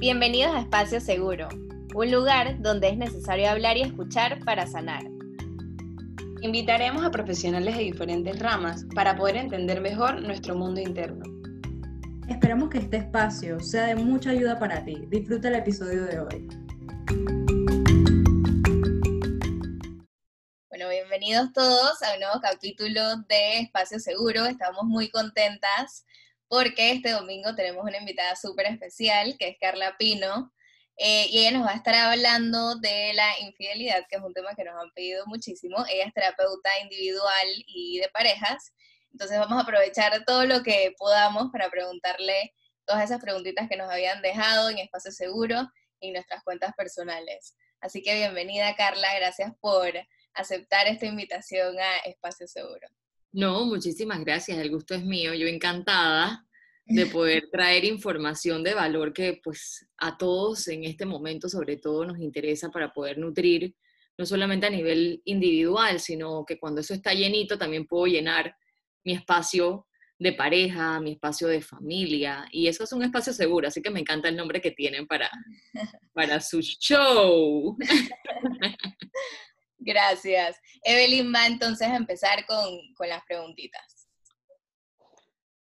Bienvenidos a Espacio Seguro, un lugar donde es necesario hablar y escuchar para sanar. Invitaremos a profesionales de diferentes ramas para poder entender mejor nuestro mundo interno. Esperamos que este espacio sea de mucha ayuda para ti. Disfruta el episodio de hoy. Bueno, bienvenidos todos a un nuevo capítulo de Espacio Seguro. Estamos muy contentas porque este domingo tenemos una invitada súper especial, que es Carla Pino, eh, y ella nos va a estar hablando de la infidelidad, que es un tema que nos han pedido muchísimo. Ella es terapeuta individual y de parejas, entonces vamos a aprovechar todo lo que podamos para preguntarle todas esas preguntitas que nos habían dejado en Espacio Seguro y en nuestras cuentas personales. Así que bienvenida Carla, gracias por aceptar esta invitación a Espacio Seguro. No, muchísimas gracias, el gusto es mío, yo encantada de poder traer información de valor que pues a todos en este momento sobre todo nos interesa para poder nutrir, no solamente a nivel individual, sino que cuando eso está llenito también puedo llenar mi espacio de pareja, mi espacio de familia, y eso es un espacio seguro, así que me encanta el nombre que tienen para, para su show. Gracias. Evelyn va entonces a empezar con, las preguntitas.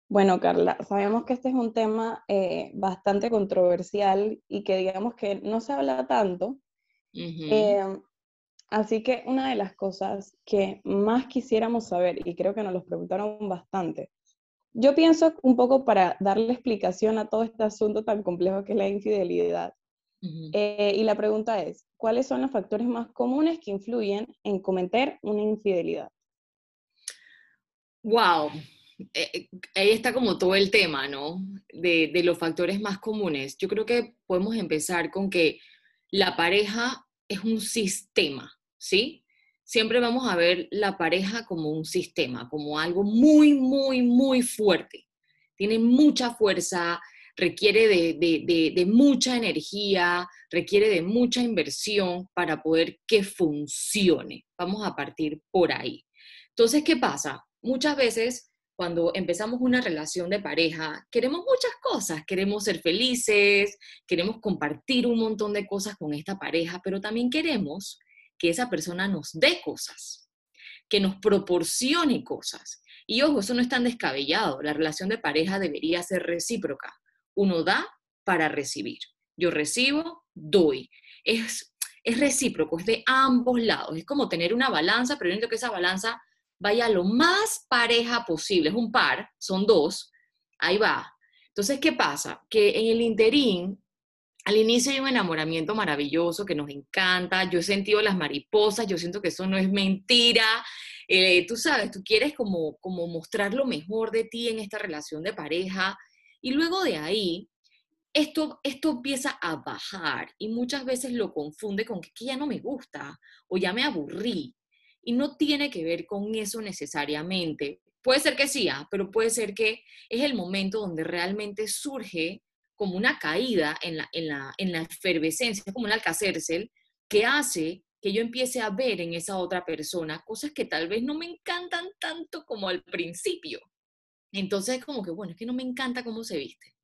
Bueno, Carla, sabemos que este es un tema eh, bastante controversial y que digamos que no se habla tanto. Em, así que una de las cosas que más quisiéramos saber, y creo que nos lo preguntaron bastante, yo pienso un poco para darle explicación a todo este asunto tan complejo que es la infidelidad. Eh, y la pregunta es, ¿cuáles son los factores más comunes que influyen en cometer una infidelidad? Wow, eh, eh, ahí está como todo el tema, ¿no? De, de, los factores más comunes. Yo creo que podemos empezar con que la pareja es un sistema, ¿sí? Siempre vamos a ver la pareja como un sistema, como algo muy, muy, muy fuerte. Tiene mucha fuerza, requiere de, mucha energía, requiere de mucha inversión para poder que funcione. Vamos a partir por ahí. Entonces, ¿qué pasa? Muchas veces cuando empezamos una relación de pareja, queremos muchas cosas, queremos ser felices, queremos compartir un montón de cosas con esta pareja, pero también queremos que esa persona nos dé cosas, que nos proporcione cosas. Y ojo, eso no es tan descabellado, la relación de pareja debería ser recíproca uno da para recibir. Yo recibo, doy. Es, es recíproco, es de ambos lados. Es como tener una balanza, pero yo que esa balanza vaya lo más pareja posible. Es un par, son dos, ahí va. Entonces, ¿qué pasa? Que en el interín, al inicio hay un enamoramiento maravilloso que nos encanta, yo he sentido las mariposas, yo siento que eso no es mentira, eh, tú sabes, tú quieres como, como mostrar lo mejor de ti en esta relación de pareja, y luego de ahí, esto, esto empieza a bajar y muchas veces lo confunde con que, ya no me gusta o ya me aburrí. Y no tiene que ver con eso necesariamente. Puede ser que sí, ah, pero puede ser que es el momento donde realmente surge como una caída en la, en la, en la efervescencia, como un alcacércel, que hace que yo empiece a ver en esa otra persona cosas que tal vez no me encantan tanto como al principio. Entonces, como que, bueno, es que no me encanta cómo se viste.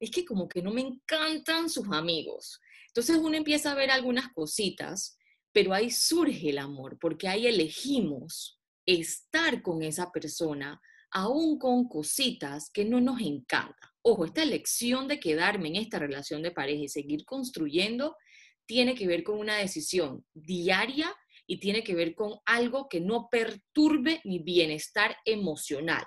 Es que como que no me encantan sus amigos. Entonces uno empieza a ver algunas cositas, pero ahí surge el amor, porque ahí elegimos estar con esa persona, aún con cositas que no nos encanta. Ojo, esta elección de quedarme en esta relación de pareja y seguir construyendo tiene que ver con una decisión diaria y tiene que ver con algo que no perturbe mi bienestar emocional.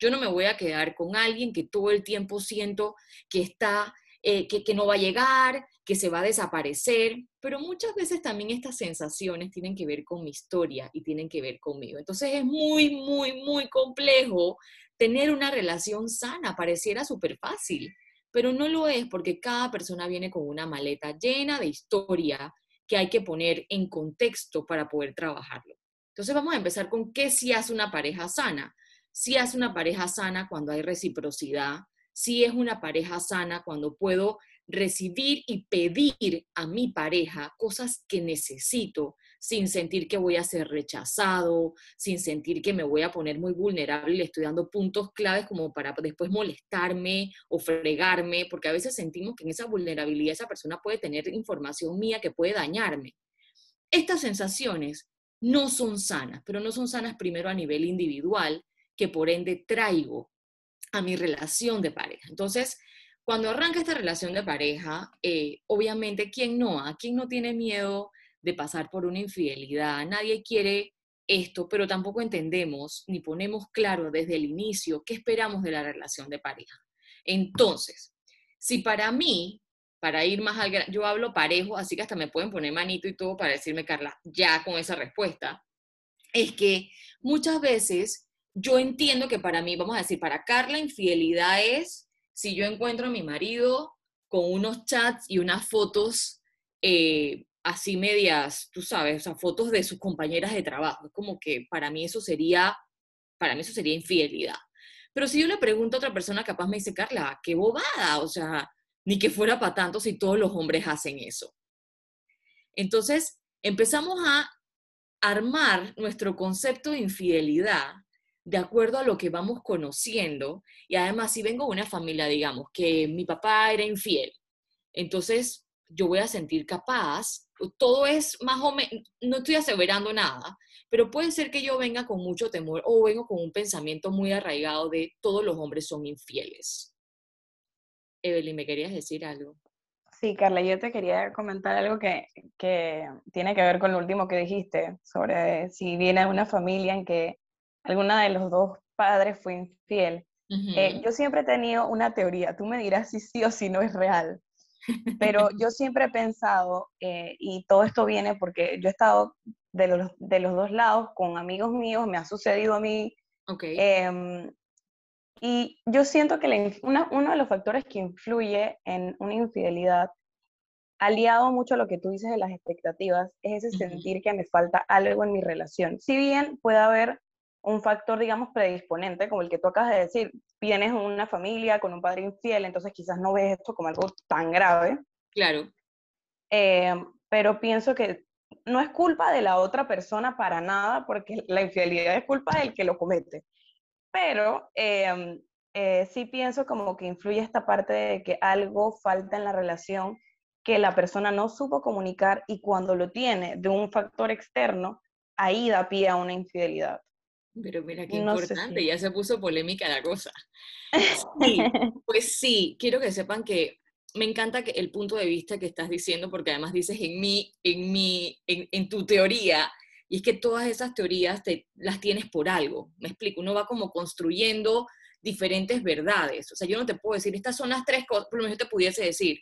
Yo no me voy a quedar con alguien que todo el tiempo siento que está, eh, que, no va a llegar, que se va a desaparecer, pero muchas veces también estas sensaciones tienen que ver con mi historia y tienen que ver conmigo. Entonces es muy, muy, muy complejo tener una relación sana, pareciera súper fácil, pero no lo es porque cada persona viene con una maleta llena de historia que hay que poner en contexto para poder trabajarlo. Entonces vamos a empezar con qué si hace una pareja sana si es una pareja sana cuando hay reciprocidad, si es una pareja sana cuando puedo recibir y pedir a mi pareja cosas que necesito sin sentir que voy a ser rechazado, sin sentir que me voy a poner muy vulnerable y le estoy dando puntos claves como para después molestarme o fregarme, porque a veces sentimos que en esa vulnerabilidad esa persona puede tener información mía que puede dañarme. Estas sensaciones no son sanas, pero no son sanas primero a nivel individual, que por ende traigo a mi relación de pareja. Entonces, cuando arranca esta relación de pareja, eh, obviamente, ¿quién no? ¿A quién no tiene miedo de pasar por una infidelidad? Nadie quiere esto, pero tampoco entendemos ni ponemos claro desde el inicio qué esperamos de la relación de pareja. Entonces, si para mí, para ir más al yo hablo parejo, así que hasta me pueden poner manito y todo para decirme, Carla, ya con esa respuesta, es que muchas veces yo entiendo que para mí, vamos a decir, para Carla, infidelidad es si yo encuentro a mi marido con unos chats y unas fotos eh, así medias, tú sabes, o sea, fotos de sus compañeras de trabajo, es como que para mí eso sería, para mí eso sería infidelidad. Pero si yo le pregunto a otra persona, capaz me dice, Carla, qué bobada, o sea, ni que fuera para tanto si todos los hombres hacen eso. Entonces, empezamos a armar nuestro concepto de infidelidad de acuerdo a lo que vamos conociendo. Y además, si vengo de una familia, digamos, que mi papá era infiel, entonces yo voy a sentir capaz, todo es más o menos, no estoy aseverando nada, pero puede ser que yo venga con mucho temor o vengo con un pensamiento muy arraigado de todos los hombres son infieles. Evelyn, ¿me querías decir algo? Sí, Carla, yo te quería comentar algo que, que tiene que ver con lo último que dijiste, sobre si viene de una familia en que alguna de los dos padres fue infiel. Eh, yo siempre he tenido una teoría, tú me dirás si sí o si no es real, pero yo siempre he pensado, eh, y todo esto viene porque yo he estado de los, de los dos lados con amigos míos, me ha sucedido a mí. Em, y yo siento que uno de los factores que influye en una infidelidad, aliado mucho a lo que tú dices de las expectativas, es ese sentir que me falta algo en mi relación. Si bien puede haber un factor, digamos, predisponente, como el que tú acabas de decir, vienes en una familia con un padre infiel, entonces quizás no ves esto como algo tan grave. Claro. Eh, pero pienso que no es culpa de la otra persona para nada, porque la infidelidad es culpa del que lo comete. Pero em, eh, sí pienso como que influye esta parte de que algo falta en la relación que la persona no supo comunicar y cuando lo tiene de un factor externo, ahí da pie a una infidelidad. Pero mira qué importante, ya se puso polémica la cosa. Sí, pues sí, quiero que sepan que me encanta que el punto de vista que estás diciendo, porque además dices en mí, en mi, en, tu teoría, y es que todas esas teorías te, las tienes por algo. Me explico, uno va como construyendo diferentes verdades. O sea, yo no te puedo decir, estas son las tres cosas, por lo menos yo te pudiese decir,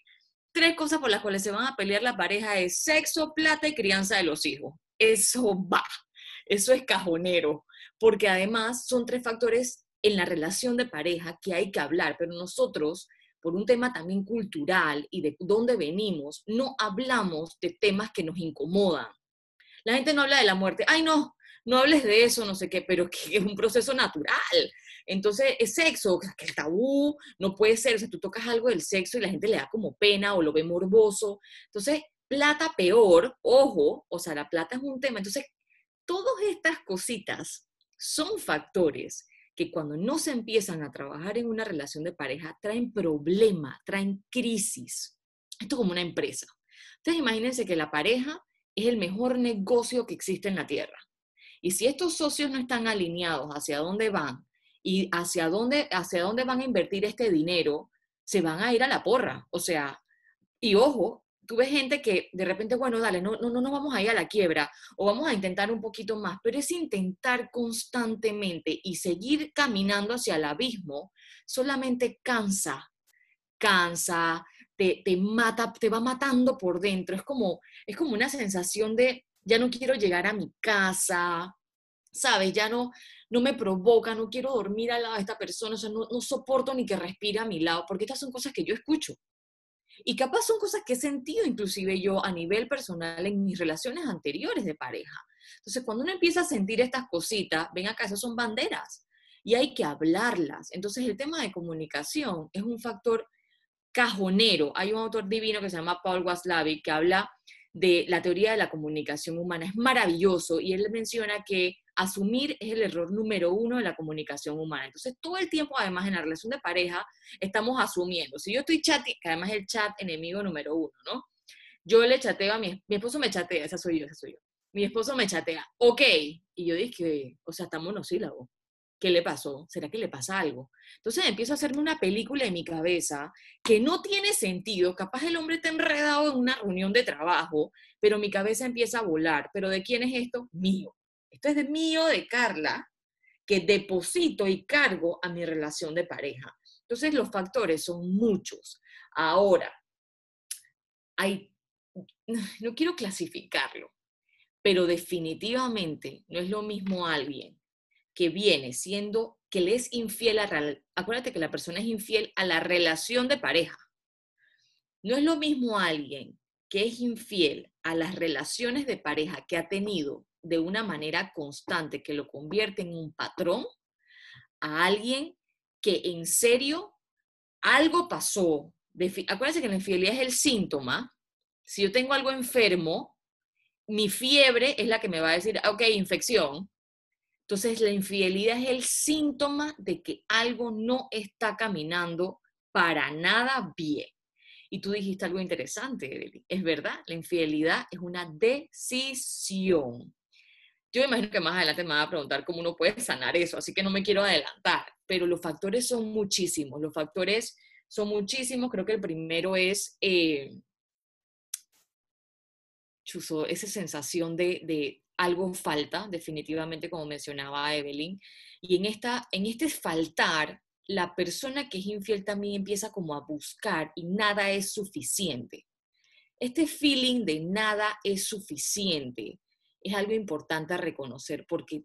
tres cosas por las cuales se van a pelear la pareja es sexo, plata y crianza de los hijos. Eso va, eso es cajonero porque además son tres factores en la relación de pareja que hay que hablar, pero nosotros, por un tema también cultural y de dónde venimos, no hablamos de temas que nos incomodan. La gente no habla de la muerte, ay no, no hables de eso, no sé qué, pero que es un proceso natural. Entonces, es sexo, que el tabú no puede ser, o sea, tú tocas algo del sexo y la gente le da como pena o lo ve morboso. Entonces, plata peor, ojo, o sea, la plata es un tema. Entonces, todas estas cositas son factores que cuando no se empiezan a trabajar en una relación de pareja traen problemas, traen crisis. Esto como una empresa. Ustedes imagínense que la pareja es el mejor negocio que existe en la tierra. Y si estos socios no están alineados hacia dónde van y hacia dónde, hacia dónde van a invertir este dinero, se van a ir a la porra. O sea, y ojo, tú ves gente que de repente, bueno, dale, no, no, no vamos a ir a la quiebra o vamos a intentar un poquito más, pero es intentar constantemente y seguir caminando hacia el abismo, solamente cansa, cansa, te, te mata, te va matando por dentro, es como, es como una sensación de, ya no quiero llegar a mi casa, ¿sabes? Ya no, no me provoca, no quiero dormir al lado de esta persona, no, no soporto ni que respire a mi lado, porque estas son cosas que yo escucho. Y capaz son cosas que he sentido inclusive yo a nivel personal en mis relaciones anteriores de pareja. Entonces, cuando uno empieza a sentir estas cositas, ven acá, esas son banderas y hay que hablarlas. Entonces, el tema de comunicación es un factor cajonero. Hay un autor divino que se llama Paul Waslavic que habla de la teoría de la comunicación humana. Es maravilloso y él menciona que asumir es el error número uno de la comunicación humana. Entonces, todo el tiempo, además, en la relación de pareja, estamos asumiendo. Si yo estoy chat, que además es el chat enemigo número uno, ¿no? Yo le chateo a mi, mi esposo me chatea, esa soy yo, esa soy yo. Mi esposo me chatea, ok. Y yo dije, o sea, estamos monosílabos. ¿Qué le pasó? ¿Será que le pasa algo? Entonces empiezo a hacerme una película en mi cabeza que no tiene sentido. Capaz el hombre está enredado en una reunión de trabajo, pero mi cabeza empieza a volar. ¿Pero de quién es esto? Mío. Esto es de mío, de Carla, que deposito y cargo a mi relación de pareja. Entonces los factores son muchos. Ahora, hay, no quiero clasificarlo, pero definitivamente no es lo mismo alguien que viene siendo, que le es infiel a, acuérdate que la persona es infiel a la relación de pareja. No es lo mismo alguien que es infiel a las relaciones de pareja que ha tenido de una manera constante que lo convierte en un patrón a alguien que en serio algo pasó. Acuérdense que la infidelidad es el síntoma. Si yo tengo algo enfermo, mi fiebre es la que me va a decir, ok, infección. Entonces la infidelidad es el síntoma de que algo no está caminando para nada bien. Y tú dijiste algo interesante, Es verdad, la infidelidad es una decisión. Yo imagino que más adelante me va a preguntar cómo uno puede sanar eso, así que no me quiero adelantar, pero los factores son muchísimos, los factores son muchísimos, creo que el primero es, eh, chuso, esa sensación de, de, algo falta, definitivamente como mencionaba Evelyn, y en, esta, en este faltar, la persona que es infiel también empieza como a buscar y nada es suficiente. Este feeling de nada es suficiente es algo importante a reconocer porque,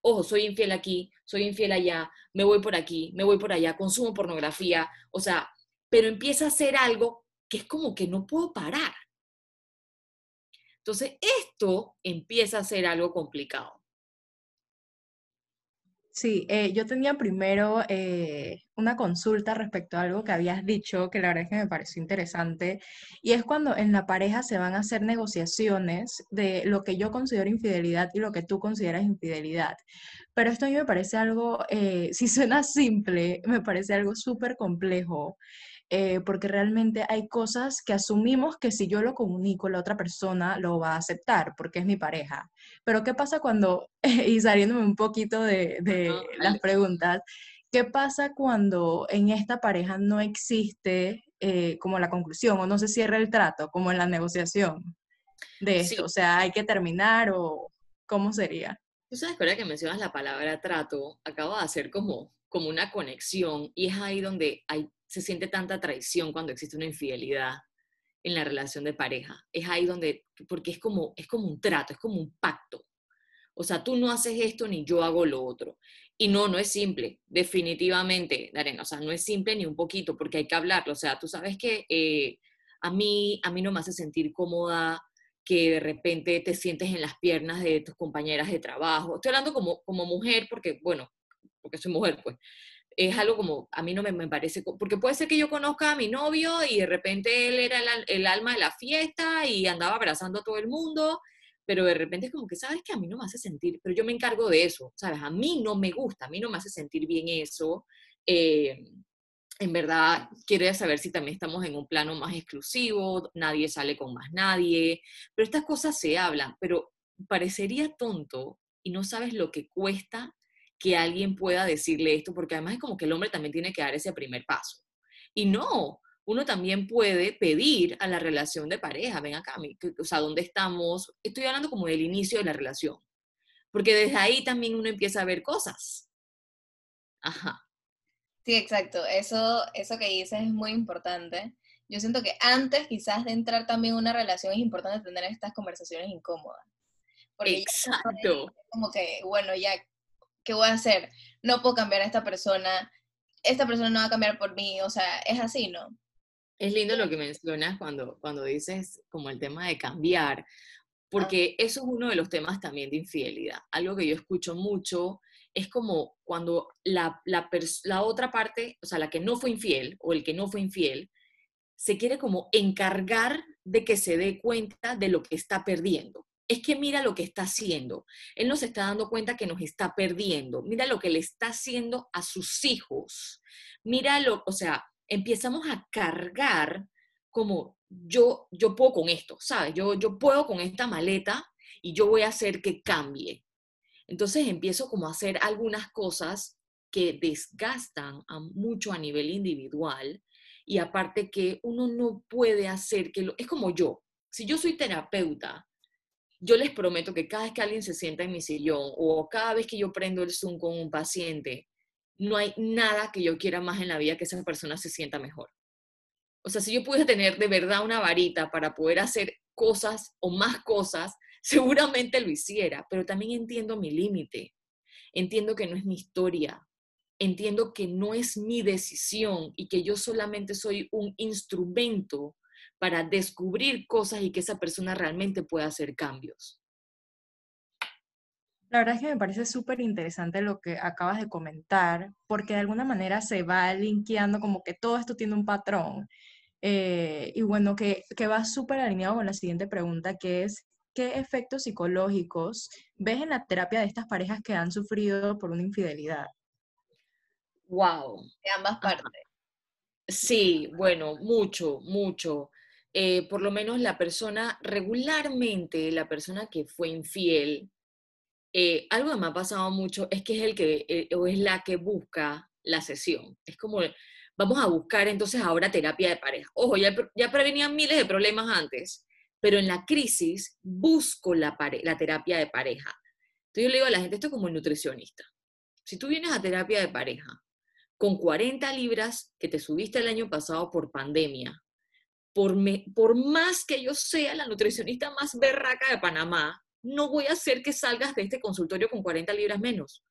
ojo, soy infiel aquí, soy infiel allá, me voy por aquí, me voy por allá, consumo pornografía, o sea, pero empieza a ser algo que es como que no puedo parar. Entonces, esto empieza a ser algo complicado. Sí, eh, yo tenía primero eh, una consulta respecto a algo que habías dicho, que la verdad es que me pareció interesante, y es cuando en la pareja se van a hacer negociaciones de lo que yo considero infidelidad y lo que tú consideras infidelidad. Pero esto a mí me parece algo, eh, si suena simple, me parece algo súper complejo. Eh, porque realmente hay cosas que asumimos que si yo lo comunico, la otra persona lo va a aceptar, porque es mi pareja. Pero ¿qué pasa cuando, y saliéndome un poquito de, las preguntas, ¿qué pasa cuando en esta pareja no existe eh, como la conclusión o no se cierra el trato, como en la negociación de esto? O sea, ¿hay que terminar o cómo sería? Tú sabes que que mencionas la palabra trato, acaba de hacer como, como una conexión y es ahí donde hay se siente tanta traición cuando existe una infidelidad en la relación de pareja. Es ahí donde, porque es como, es como un trato, es como un pacto. O sea, tú no haces esto ni yo hago lo otro. Y no, no es simple, definitivamente, Darena. O sea, no es simple ni un poquito, porque hay que hablarlo. O sea, tú sabes que eh, a, mí, a mí no me hace sentir cómoda que de repente te sientes en las piernas de tus compañeras de trabajo. Estoy hablando como, como mujer, porque, bueno, porque soy mujer, pues es algo como, a mí no me, me, parece, porque puede ser que yo conozca a mi novio y de repente él era el, alma de la fiesta y andaba abrazando a todo el mundo, pero de repente es como que, ¿sabes que A mí no me hace sentir, pero yo me encargo de eso, ¿sabes? A mí no me gusta, a mí no me hace sentir bien eso. Eh, en verdad, quiero saber si también estamos en un plano más exclusivo, nadie sale con más nadie, pero estas cosas se hablan, pero parecería tonto y no sabes lo que cuesta que alguien pueda decirle esto, porque además es como que el hombre también tiene que dar ese primer paso. Y no, uno también puede pedir a la relación de pareja, ven acá, o sea, ¿dónde estamos? Estoy hablando como del inicio de la relación, porque desde ahí también uno empieza a ver cosas. Ajá. Sí, exacto. Eso, eso que dices es muy importante. Yo siento que antes quizás de entrar también en una relación es importante tener estas conversaciones incómodas. Exacto. como que, bueno, ya ¿qué voy a hacer? No puedo cambiar a esta persona, esta persona no va a cambiar por mí, o sea, es así, ¿no? Es lindo lo que mencionas cuando, cuando dices como el tema de cambiar, porque eso es uno de los temas también de infidelidad. Algo que yo escucho mucho es como cuando la, la, la otra parte, o sea, la que no fue infiel o el que no fue infiel, se quiere como encargar de que se dé cuenta de lo que está perdiendo. Es que mira lo que está haciendo. Él nos está dando cuenta que nos está perdiendo. Mira lo que le está haciendo a sus hijos. Mira lo, o sea, empezamos a cargar como yo, yo puedo con esto, ¿sabes? Yo, yo puedo con esta maleta y yo voy a hacer que cambie. Entonces empiezo como a hacer algunas cosas que desgastan mucho a nivel individual y aparte que uno no puede hacer que lo... Es como yo, si yo soy terapeuta, yo les prometo que cada vez que alguien se sienta en mi sillón o cada vez que yo prendo el Zoom con un paciente, no hay nada que yo quiera más en la vida que esa persona se sienta mejor. O sea, si yo pudiera tener de verdad una varita para poder hacer cosas o más cosas, seguramente lo hiciera, pero también entiendo mi límite. Entiendo que no es mi historia. Entiendo que no es mi decisión y que yo solamente soy un instrumento para descubrir cosas y que esa persona realmente pueda hacer cambios. La verdad es que me parece súper interesante lo que acabas de comentar, porque de alguna manera se va linkeando como que todo esto tiene un patrón. Eh, y bueno, que, que va súper alineado con la siguiente pregunta, que es, ¿qué efectos psicológicos ves en la terapia de estas parejas que han sufrido por una infidelidad? Wow. De ambas partes. Sí, bueno, mucho, mucho. Eh, por lo menos la persona, regularmente la persona que fue infiel, eh, algo que me ha pasado mucho es que es el que, o es la que busca la sesión. Es como vamos a buscar entonces ahora terapia de pareja. Ojo, ya, ya prevenían miles de problemas antes, pero en la crisis busco la, la terapia de pareja. Entonces yo le digo a la gente, esto es como un nutricionista. Si tú vienes a terapia de pareja con 40 libras que te subiste el año pasado por pandemia, por, me, por más que yo sea la nutricionista más berraca de Panamá, no voy a hacer que salgas de este consultorio con 40 libras menos.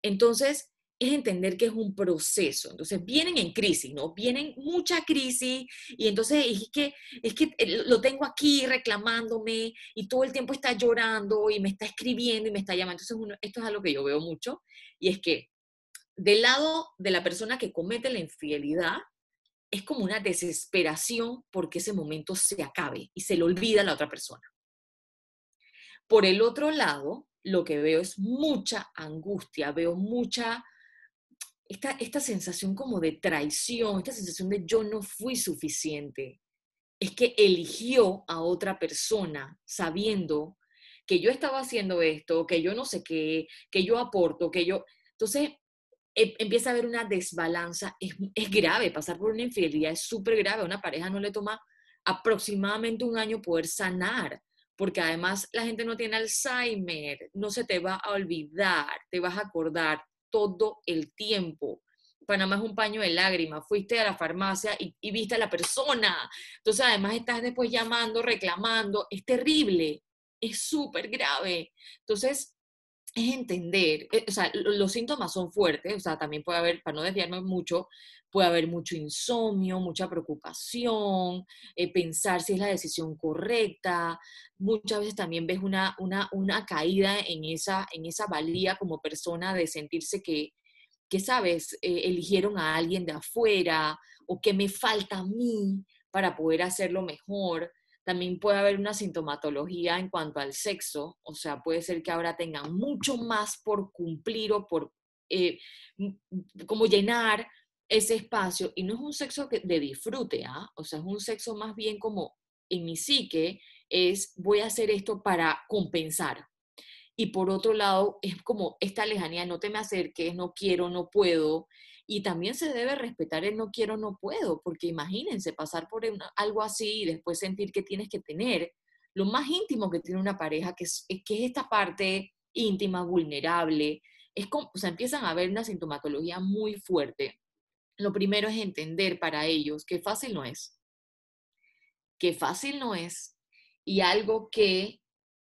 Entonces, es entender que es un proceso. Entonces vienen en crisis, ¿no? Vienen mucha crisis y entonces es que, es que eh, lo tengo aquí reclamándome y todo el tiempo está llorando y me está escribiendo y me está llamando. Entonces esto es algo que yo veo mucho y es que del lado de la persona que comete la infidelidad es como una desesperación porque ese momento se acabe y se le olvida a la otra persona. Por el otro lado, lo que veo es mucha angustia, veo mucha esta, esta sensación como de traición, esta sensación de yo no fui suficiente, es que eligió a otra persona sabiendo que yo estaba haciendo esto, que yo no sé qué, que yo aporto, que yo... Entonces empieza a haber una desbalanza, es, es grave, pasar por una infidelidad es súper grave, a una pareja no le toma aproximadamente un año poder sanar, porque además la gente no tiene Alzheimer, no se te va a olvidar, te vas a acordar, todo el tiempo. Panamá es un paño de lágrimas. Fuiste a la farmacia y, viste a la persona. Entonces, además, estás después llamando, reclamando. Es terrible. Es súper grave. Entonces, es entender, eh, o sea, los síntomas son fuertes, o sea, también puede haber, para no desviarme mucho, puede haber mucho insomnio, mucha preocupación, eh, pensar si es la decisión correcta. Muchas veces también ves una, una, una caída en esa, en esa valía como persona de sentirse que, que sabes, eh, eligieron a alguien de afuera o que me falta a mí para poder hacerlo mejor. También puede haber una sintomatología en cuanto al sexo, o sea, puede ser que ahora tengan mucho más por cumplir o por eh, como llenar ese espacio y no es un sexo de disfrute, ¿ah? o sea, es un sexo más bien como en mi psique es voy a hacer esto para compensar. Y por otro lado, es como esta lejanía, no te me acerques, no quiero, no puedo. Y también se debe respetar el no quiero, no puedo, porque imagínense pasar por algo así y después sentir que tienes que tener lo más íntimo que tiene una pareja, que es, que es esta parte íntima, vulnerable. Es como, o sea, empiezan a haber una sintomatología muy fuerte lo primero es entender para ellos que fácil no es, que fácil no es y algo que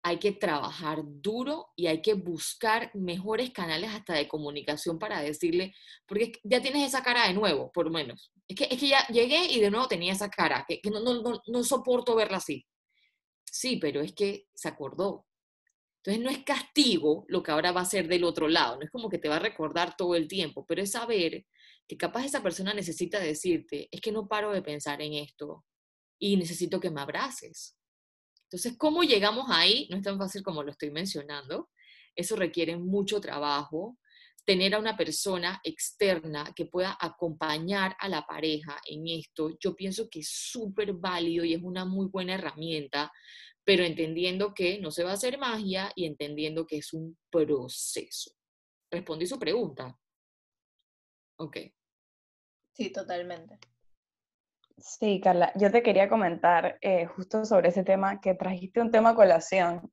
hay que trabajar duro y hay que buscar mejores canales hasta de comunicación para decirle, porque ya tienes esa cara de nuevo, por lo menos. Es que, es que ya llegué y de nuevo tenía esa cara, que, no, no, no, no soporto verla así. Sí, pero es que se acordó. Entonces no es castigo lo que ahora va a ser del otro lado, no es como que te va a recordar todo el tiempo, pero es saber que capaz esa persona necesita decirte, es que no paro de pensar en esto, y necesito que me abraces. Entonces, ¿cómo llegamos ahí? No es tan fácil como lo estoy mencionando. Eso requiere mucho trabajo, tener a una persona externa que pueda acompañar a la pareja en esto, yo pienso que es súper válido y es una muy buena herramienta, pero entendiendo que no se va a hacer magia y entendiendo que es un proceso. ¿Respondí su pregunta? Ok. Sí, totalmente. Sí, Carla, yo te quería comentar eh, justo sobre ese tema, que trajiste un tema a colación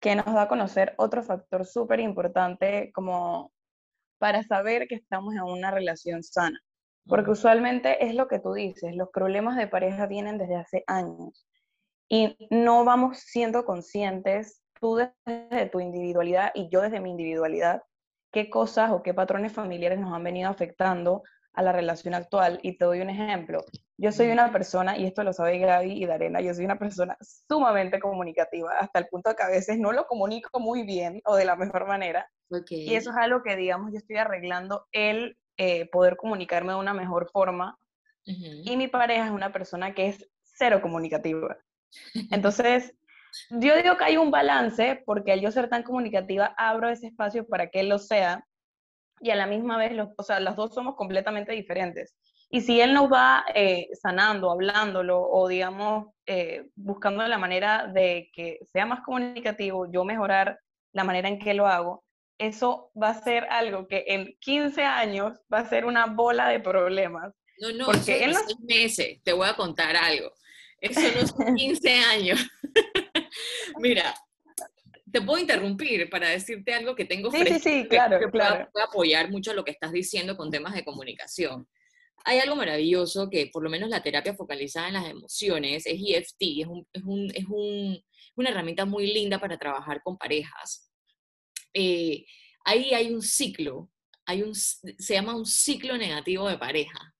que nos da a conocer otro factor súper importante como para saber que estamos en una relación sana. Porque usualmente es lo que tú dices, los problemas de pareja vienen desde hace años y no vamos siendo conscientes, tú desde tu individualidad y yo desde mi individualidad, qué cosas o qué patrones familiares nos han venido afectando a la relación actual. Y te doy un ejemplo. Yo soy una persona, y esto lo sabe Gaby y Darena, yo soy una persona sumamente comunicativa, hasta el punto que a veces no lo comunico muy bien o de la mejor manera. Y eso es algo que, digamos, yo estoy arreglando el eh, poder comunicarme de una mejor forma. Y mi pareja es una persona que es cero comunicativa. Entonces, yo digo que hay un balance porque al yo ser tan comunicativa abro ese espacio para que él lo sea y a la misma vez, los, o sea, las dos somos completamente diferentes. Y si él nos va eh, sanando, hablándolo o digamos eh, buscando la manera de que sea más comunicativo, yo mejorar la manera en que lo hago, eso va a ser algo que en 15 años va a ser una bola de problemas. No, no, porque en los meses, te voy a contar algo. Eso no son 15 años. Mira, te puedo interrumpir para decirte algo que tengo sí, sí, sí, claro, que claro. Puedo apoyar mucho lo que estás diciendo con temas de comunicación. Hay algo maravilloso que por lo menos la terapia focalizada en las emociones es EFT, es, un, es, un, es un, una herramienta muy linda para trabajar con parejas. Eh, ahí hay un ciclo, hay un, se llama un ciclo negativo de pareja.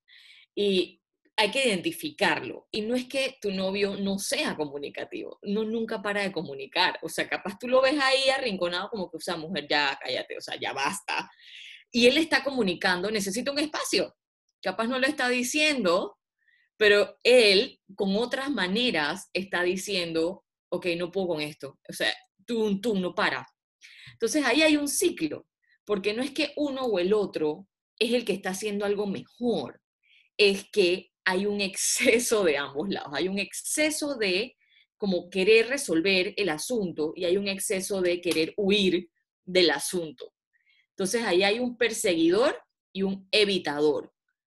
Y hay que identificarlo. Y no es que tu novio no sea comunicativo, no nunca para de comunicar. O sea, capaz tú lo ves ahí arrinconado como que, o sea, mujer, ya cállate, o sea, ya basta. Y él está comunicando, necesita un espacio. Capaz no lo está diciendo, pero él con otras maneras está diciendo, ok, no puedo con esto. O sea, tú, tú, no para. Entonces ahí hay un ciclo, porque no es que uno o el otro es el que está haciendo algo mejor, es que hay un exceso de ambos lados, hay un exceso de como querer resolver el asunto y hay un exceso de querer huir del asunto. Entonces ahí hay un perseguidor y un evitador.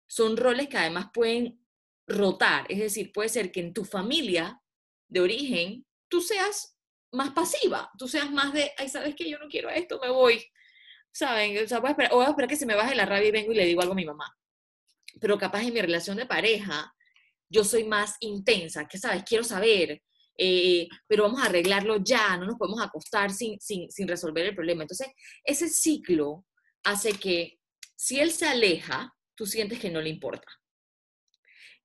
Son roles que además pueden rotar, es decir, puede ser que en tu familia de origen tú seas más pasiva, tú seas más de, ay, ¿sabes qué? Yo no quiero esto, me voy. ¿Saben? O voy a esperar, o voy a esperar que se me baje la rabia y vengo y le digo algo a mi mamá pero capaz en mi relación de pareja yo soy más intensa, que sabes, quiero saber, eh, pero vamos a arreglarlo ya, no nos podemos acostar sin, sin, sin resolver el problema. Entonces, ese ciclo hace que si él se aleja, tú sientes que no le importa.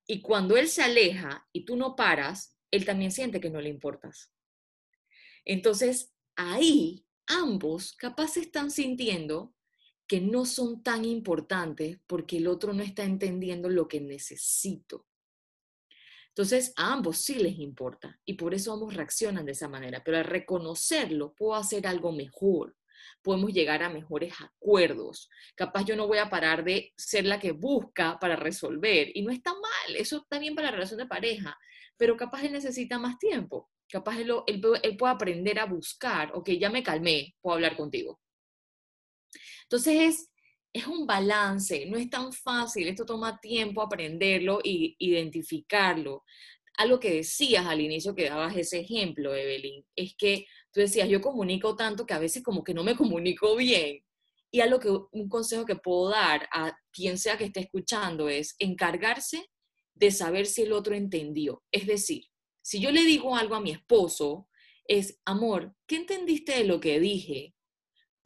Y cuando él se aleja y tú no paras, él también siente que no le importas. Entonces, ahí ambos capaz están sintiendo que no son tan importantes porque el otro no está entendiendo lo que necesito. Entonces, a ambos sí les importa y por eso ambos reaccionan de esa manera, pero al reconocerlo puedo hacer algo mejor, podemos llegar a mejores acuerdos. Capaz yo no voy a parar de ser la que busca para resolver y no está mal, eso está bien para la relación de pareja, pero capaz él necesita más tiempo, capaz él, él, puede aprender a buscar, ok, ya me calmé, puedo hablar contigo entonces es, un balance, no es tan fácil, esto toma tiempo aprenderlo e identificarlo. Algo que decías al inicio que dabas ese ejemplo, Evelyn, es que tú decías, yo comunico tanto que a veces como que no me comunico bien. Y algo que un consejo que puedo dar a quien sea que esté escuchando es encargarse de saber si el otro entendió. Es decir, si yo le digo algo a mi esposo, es, amor, ¿qué entendiste de lo que dije?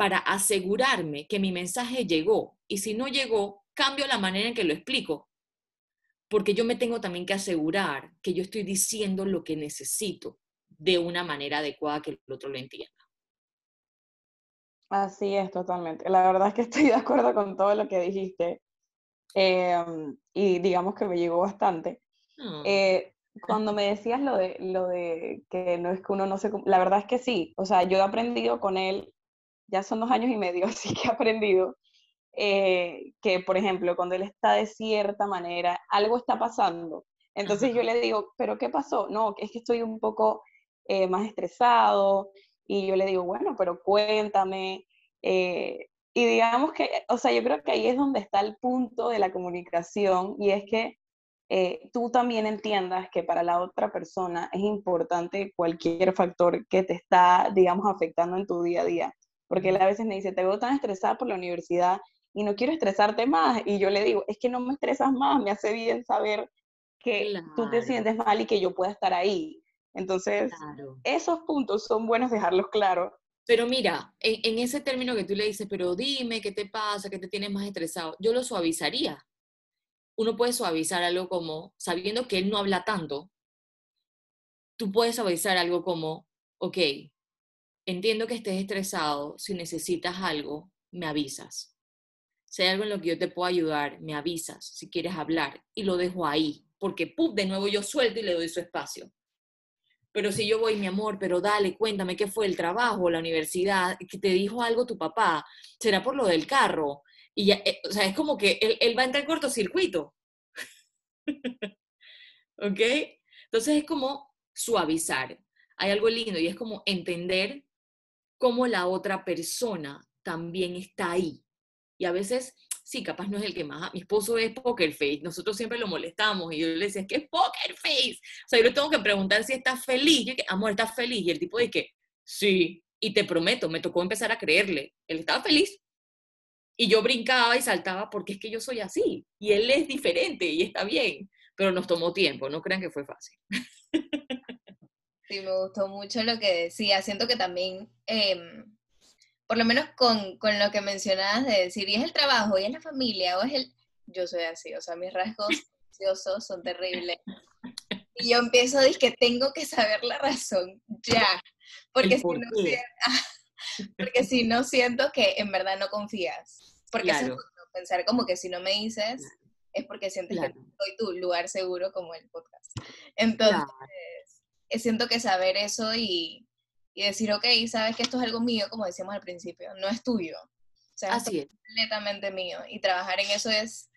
Para asegurarme que mi mensaje llegó. Y si no llegó, cambio la manera en que lo explico. Porque yo me tengo también que asegurar que yo estoy diciendo lo que necesito de una manera adecuada que el otro lo entienda. Así es, totalmente. La verdad es que estoy de acuerdo con todo lo que dijiste. Em, y digamos que me llegó bastante. Eh, cuando me decías lo de, lo de que no es que uno no se... La verdad es que sí, o sea, yo he aprendido con él, ya son dos años y medio, así que he aprendido eh, que, por ejemplo, cuando él está de cierta manera, algo está pasando. Entonces yo le digo, ¿pero qué pasó? No, es que estoy un poco eh, más estresado. Y yo le digo, bueno, pero cuéntame. Eh, y digamos que, o sea, yo creo que ahí es donde está el punto de la comunicación y es que tú también entiendas que para la otra persona es importante cualquier factor que te está, digamos, afectando en tu día a día. Porque él a veces me dice, te veo tan estresada por la universidad y no quiero estresarte más. Y yo le digo, es que no me estresas más, me hace bien saber que tú te sientes mal y que yo pueda estar ahí. Entonces, esos puntos son buenos dejarlos claros. Pero mira, en, ese término que tú le dices, pero dime qué te pasa, qué te tienes más estresado, yo lo suavizaría. Uno puede suavizar algo como, sabiendo que él no habla tanto, tú puedes suavizar algo como, ok, entiendo que estés estresado, si necesitas algo, me avisas si hay algo en lo que yo te puedo ayudar, me avisas si quieres hablar y lo dejo ahí, porque ¡pum! de nuevo yo suelto y le doy su espacio. Pero si yo voy, mi amor, pero dale, cuéntame qué fue el trabajo, la universidad, que te dijo algo tu papá, será por lo del carro. Y ya, eh, o sea, es como que él, él va a entrar en cortocircuito. ¿Ok? Entonces es como suavizar. Hay algo lindo y es como entender cómo la otra persona también está ahí y a veces, sí, capaz no es el que más, mi esposo es poker face, nosotros siempre lo molestamos y yo le decía, ¿qué es poker face? O sea, yo le tengo que preguntar si está feliz, yo que, amor, ¿estás feliz? Y el tipo dice que, sí, y te prometo, me tocó empezar a creerle, él estaba feliz. Y yo brincaba y saltaba porque es que yo soy así, y él es diferente y está bien, pero nos tomó tiempo, no crean que fue fácil. Sí, me gustó mucho lo que decía. Siento que también em, por lo menos con, con, lo que mencionabas de decir, y es el trabajo, y es la familia, o es el... Yo soy así, o sea, mis rasgos ansiosos son terribles. Y yo empiezo a decir que tengo que saber la razón ya, porque si, no, porque si no siento que en verdad no confías. Porque claro. pensar como que si no me dices, es porque sientes que soy tu lugar seguro como el podcast. Entonces, eh, siento que saber eso y, y decir, ok, sabes que esto es algo mío, como decíamos al principio, no es tuyo. O sea, Así es, completamente mío. Y trabajar en eso es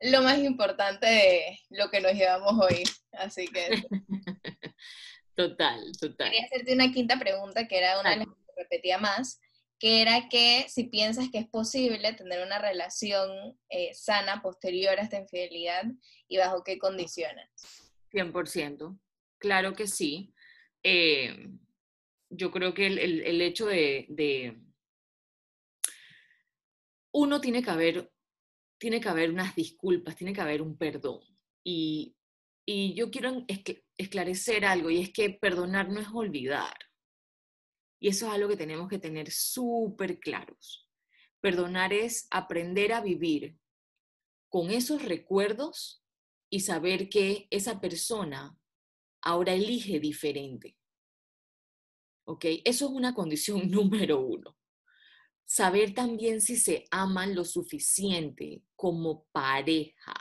lo más importante de lo que nos llevamos hoy. Así que... total, total. Quería hacerte una quinta pregunta, que era una de las que repetía más, que era que si piensas que es posible tener una relación eh, sana posterior a esta infidelidad y bajo qué condiciones. 100%, claro que sí. Eh, yo creo que el, hecho de, uno tiene que haber, tiene que haber unas disculpas, tiene que haber un perdón. Y, yo quiero esclarecer algo, y es que perdonar no es olvidar. Y eso es algo que tenemos que tener súper claros. Perdonar es aprender a vivir con esos recuerdos y saber que esa persona ahora elige diferente. ¿ok? Eso es una condición número uno. Saber también si se aman lo suficiente como pareja,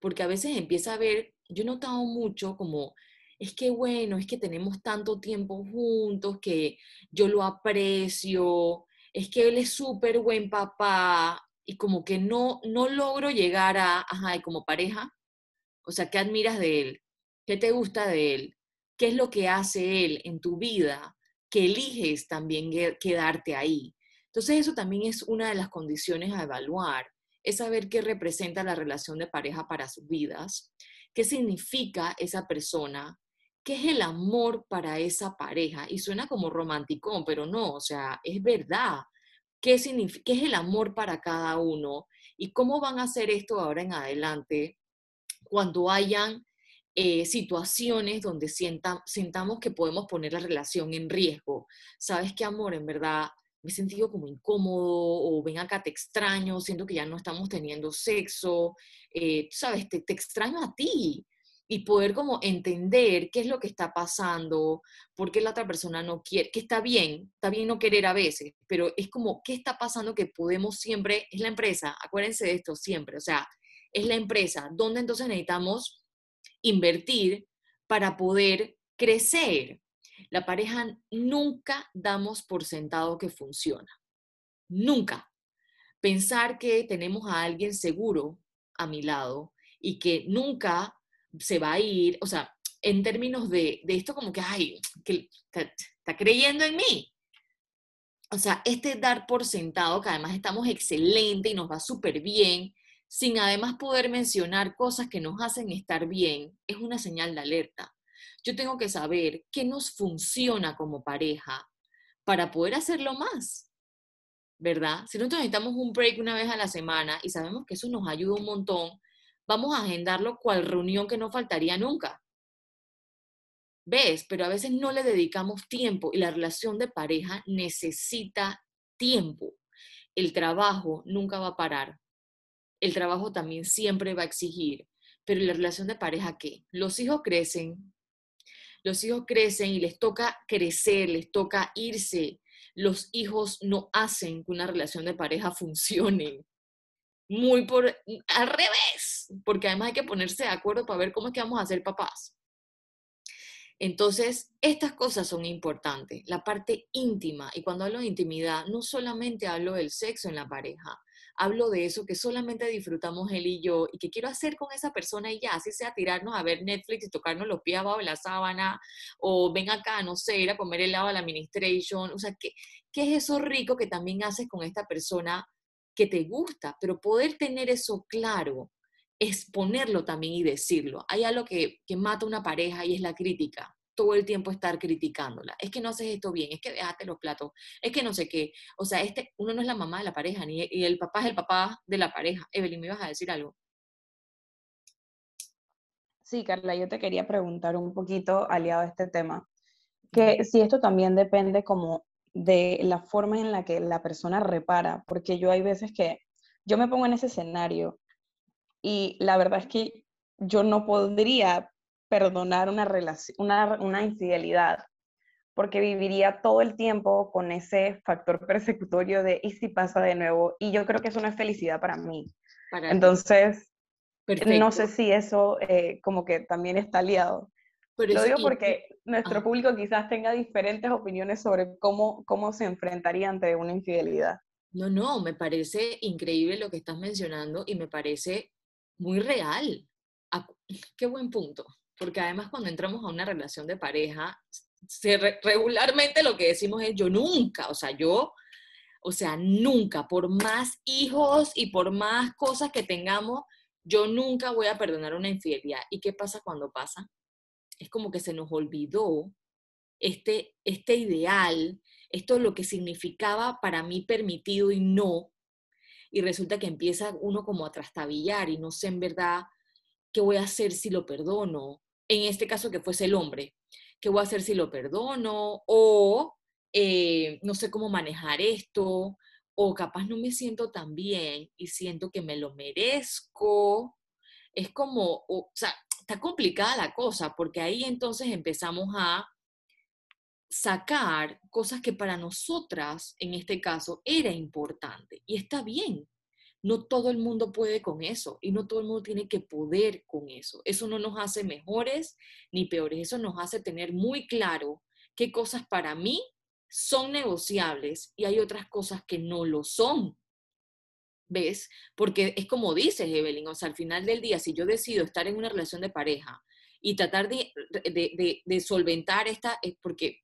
porque a veces empieza a ver, yo he notado mucho como, es que bueno, es que tenemos tanto tiempo juntos que yo lo aprecio, es que él es súper buen papá y como que no, no logro llegar a, ajá, como pareja, o sea, ¿qué admiras de él? ¿Qué te gusta de él? ¿Qué es lo que hace él en tu vida? que eliges también quedarte ahí. Entonces eso también es una de las condiciones a evaluar, es saber qué representa la relación de pareja para sus vidas, qué significa esa persona, qué es el amor para esa pareja. Y suena como romántico, pero no, o sea, es verdad. ¿Qué, ¿Qué es el amor para cada uno? ¿Y cómo van a hacer esto ahora en adelante cuando hayan eh, situaciones donde sienta, sintamos que podemos poner la relación en riesgo. ¿Sabes qué, amor? En verdad me he sentido como incómodo o ven acá, te extraño, siento que ya no estamos teniendo sexo, eh, ¿sabes? Te, te extraño a ti y poder como entender qué es lo que está pasando, por qué la otra persona no quiere, que está bien, está bien no querer a veces, pero es como, ¿qué está pasando que podemos siempre, es la empresa, acuérdense de esto siempre, o sea, es la empresa, donde entonces necesitamos invertir para poder crecer. La pareja nunca damos por sentado que funciona. Nunca. Pensar que tenemos a alguien seguro a mi lado y que nunca se va a ir, o sea, en términos de, esto como que, ay, que está creyendo en mí. O sea, este dar por sentado que además estamos excelente y nos va súper bien, sin además poder mencionar cosas que nos hacen estar bien, es una señal de alerta. Yo tengo que saber qué nos funciona como pareja para poder hacerlo más. ¿Verdad? Si nosotros necesitamos un break una vez a la semana y sabemos que eso nos ayuda un montón, vamos a agendarlo cual reunión que no faltaría nunca. ¿Ves? Pero a veces no le dedicamos tiempo y la relación de pareja necesita tiempo. El trabajo nunca va a parar. El trabajo también siempre va a exigir. Pero la relación de pareja, ¿qué? Los hijos crecen. Los hijos crecen y les toca crecer, les toca irse. Los hijos no hacen que una relación de pareja funcione. Muy por al revés, porque además hay que ponerse de acuerdo para ver cómo es que vamos a ser papás. Entonces, estas cosas son importantes, la parte íntima, y cuando hablo de intimidad, no solamente hablo del sexo en la pareja, hablo de eso que solamente disfrutamos él y yo y que quiero hacer con esa persona y ya, así sea tirarnos a ver Netflix y tocarnos los pies abajo de la sábana, o ven acá, no sé, ir a comer helado a la administration, o sea, ¿qué, ¿qué es eso rico que también haces con esta persona que te gusta? Pero poder tener eso claro exponerlo también y decirlo. Hay algo que, que mata a una pareja y es la crítica todo el tiempo estar criticándola. Es que no haces esto bien, es que dejaste los platos, es que no sé qué. O sea, este, uno no es la mamá de la pareja, ni y el papá es el papá de la pareja. Evelyn, ¿me ibas a decir algo? Sí, Carla, yo te quería preguntar un poquito, aliado a este tema, que si esto también depende como de la forma en la que la persona repara, porque yo hay veces que yo me pongo en ese escenario y la verdad es que yo no podría perdonar una, relación, una, una infidelidad, porque viviría todo el tiempo con ese factor persecutorio de ¿y si pasa de nuevo? Y yo creo que eso no es felicidad para mí. Entonces, no sé si eso eh, como que también está aliado. Lo digo porque nuestro público quizás tenga diferentes opiniones sobre cómo, cómo se enfrentaría ante una infidelidad. No, no, me parece increíble lo que estás mencionando y me parece muy real. Qué buen punto, porque además cuando entramos a una relación de pareja, regularmente lo que decimos es yo nunca, o sea, yo, o sea, nunca, por más hijos y por más cosas que tengamos, yo nunca voy a perdonar una infidelidad. ¿Y qué pasa cuando pasa? Es como que se nos olvidó este, este ideal, esto lo que significaba para mí permitido y no, y resulta que empieza uno como a trastabillar y no sé en verdad qué voy a hacer si lo perdono. En este caso que fuese el hombre, qué voy a hacer si lo perdono o eh, no sé cómo manejar esto o capaz no me siento tan bien y siento que me lo merezco. Es como, o sea, está complicada la cosa porque ahí entonces empezamos a sacar cosas que para nosotras, en este caso, era importante. Y está bien. No todo el mundo puede con eso y no todo el mundo tiene que poder con eso. Eso no nos hace mejores ni peores. Eso nos hace tener muy claro qué cosas para mí son negociables y hay otras cosas que no lo son. ¿Ves? Porque es como dices, Evelyn, o sea, al final del día, si yo decido estar en una relación de pareja y tratar de, de, solventar esta, es porque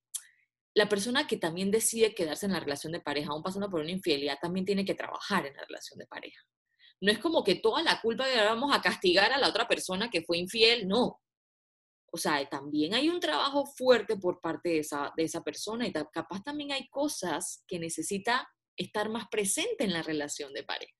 la persona que también decide quedarse en la relación de pareja, aún pasando por una infidelidad, también tiene que trabajar en la relación de pareja. No es como que toda la culpa de ahora vamos a castigar a la otra persona que fue infiel, no. O sea, también hay un trabajo fuerte por parte de esa, de esa persona y capaz también hay cosas que necesita estar más presente en la relación de pareja.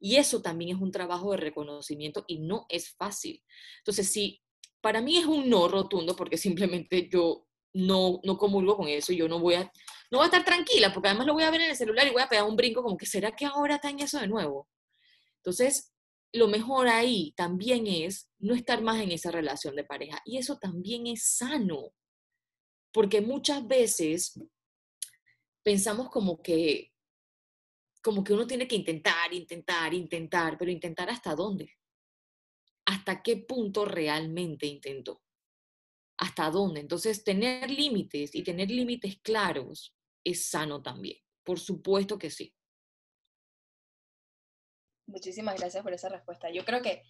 Y eso también es un trabajo de reconocimiento y no es fácil. Entonces, sí, para mí es un no rotundo porque simplemente yo no, no comulgo con eso yo no voy a, no voy a estar tranquila porque además lo voy a ver en el celular y voy a pegar un brinco como que será que ahora está en eso de nuevo. Entonces, lo mejor ahí también es no estar más en esa relación de pareja y eso también es sano porque muchas veces pensamos como que como que uno tiene que intentar, intentar, intentar, pero intentar hasta dónde? ¿Hasta qué punto realmente intentó? Hasta dónde. Entonces, tener límites y tener límites claros es sano también. Por supuesto que sí. Muchísimas gracias por esa respuesta. Yo creo que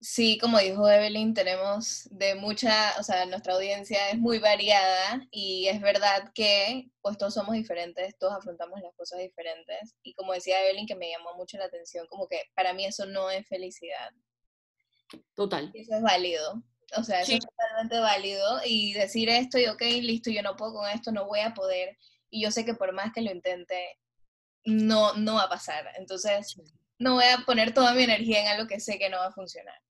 sí, como dijo Evelyn, tenemos de mucha, o sea, nuestra audiencia es muy variada y es verdad que pues todos somos diferentes, todos afrontamos las cosas diferentes y como decía Evelyn que me llamó mucho la atención, como que para mí eso no es felicidad. Total. eso es válido. O sea, eso es totalmente válido y decir esto y ok, listo, yo no puedo con esto, no voy a poder y yo sé que por más que lo intente, no, no va a pasar. Entonces, no voy a poner toda mi energía en algo que sé que no va a funcionar.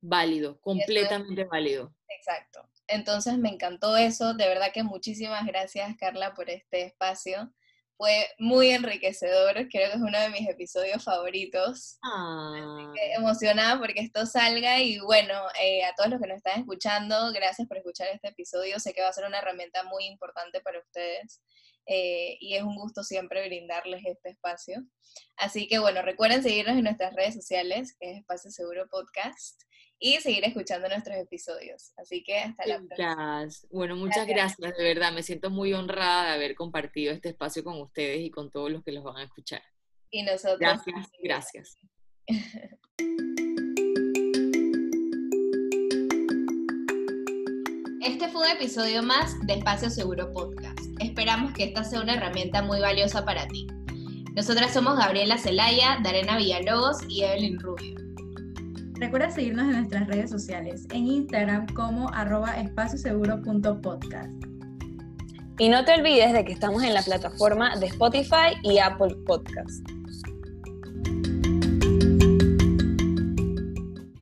Válido, completamente válido. Exacto. Entonces me encantó eso. De verdad que muchísimas gracias, Carla, por este espacio. Fue muy enriquecedor. Creo que es uno de mis episodios favoritos. Ah. emocionada porque esto salga. Y bueno, eh, a todos los que nos están escuchando, gracias por escuchar este episodio. Sé que va a ser una herramienta muy importante para ustedes. Eh, y es un gusto siempre brindarles este espacio. Así que bueno, recuerden seguirnos en nuestras redes sociales, que es Espacio Seguro Podcast, y seguir escuchando nuestros episodios. Así que hasta la próxima. Bueno, muchas gracias. gracias, de verdad. Me siento muy honrada de haber compartido este espacio con ustedes y con todos los que los van a escuchar. Y nosotros. Gracias, gracias. Este fue un episodio más de Espacio Seguro Podcast. Esperamos que esta sea una herramienta muy valiosa para ti. Nosotras somos Gabriela Celaya, Darena Villalobos y Evelyn Rubio. Recuerda seguirnos en nuestras redes sociales, en Instagram como arroba espacioseguro.podcast. Y no te olvides de que estamos en la plataforma de Spotify y Apple Podcast.